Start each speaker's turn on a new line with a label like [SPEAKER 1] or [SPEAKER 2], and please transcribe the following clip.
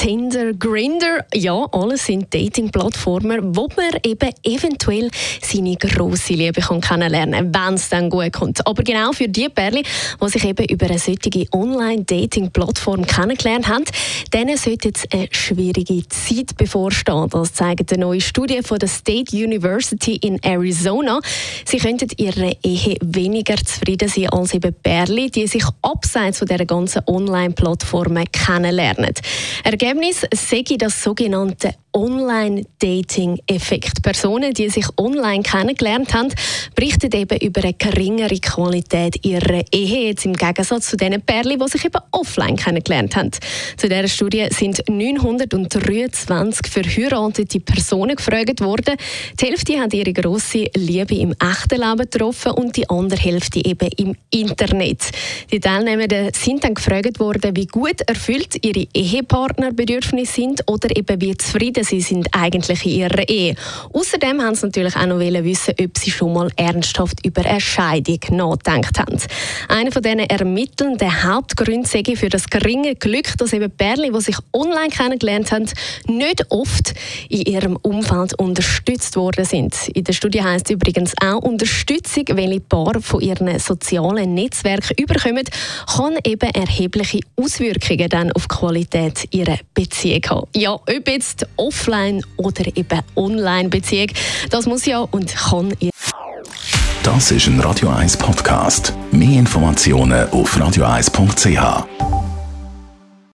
[SPEAKER 1] Tinder, Grinder, ja, alles sind Dating-Plattformen, wo man eben eventuell seine grosse Liebe kennenlernen kann, wenn es dann gut kommt. Aber genau für die Pärchen, die sich eben über eine solche Online-Dating-Plattform kennengelernt haben, denen sollte jetzt eine schwierige Zeit bevorstehen. Das zeigt eine neue Studie von der State University in Arizona. Sie könnten ihre Ehe weniger zufrieden sein als eben Pärchen, die sich abseits von dieser ganzen Online-Plattformen kennenlernen. Ergebnis sei das sogenannte Online-Dating-Effekt. Personen, die sich online kennengelernt haben, berichten eben über eine geringere Qualität ihrer Ehe, jetzt im Gegensatz zu den Pärchen, die sich eben offline kennengelernt haben. Zu dieser Studie sind 923 verheiratete Personen gefragt worden. Die Hälfte hat ihre grosse Liebe im echten Leben getroffen und die andere Hälfte eben im Internet. Die Teilnehmenden sind dann gefragt worden, wie gut erfüllt ihre Ehepartnerbedürfnisse sind oder eben wie zufrieden zufrieden sie sind eigentlich in ihrer Ehe. Außerdem haben sie natürlich auch noch wissen, ob sie schon mal ernsthaft über eine Scheidung nachgedacht haben. Einer von diesen ermittelnden Hauptgründen für das geringe Glück, dass eben Pärchen, die sich online kennengelernt haben, nicht oft in ihrem Umfeld unterstützt worden sind. In der Studie es übrigens auch Unterstützung, welche Paar von ihren sozialen Netzwerken überkommen, kann eben erhebliche Auswirkungen dann auf die Qualität ihrer Beziehung haben. Ja, ob jetzt Offline- oder eben Online-Beziehung. Das muss ja und kann ihr.
[SPEAKER 2] Das ist ein Radio 1 Podcast. Mehr Informationen auf radio1.ch.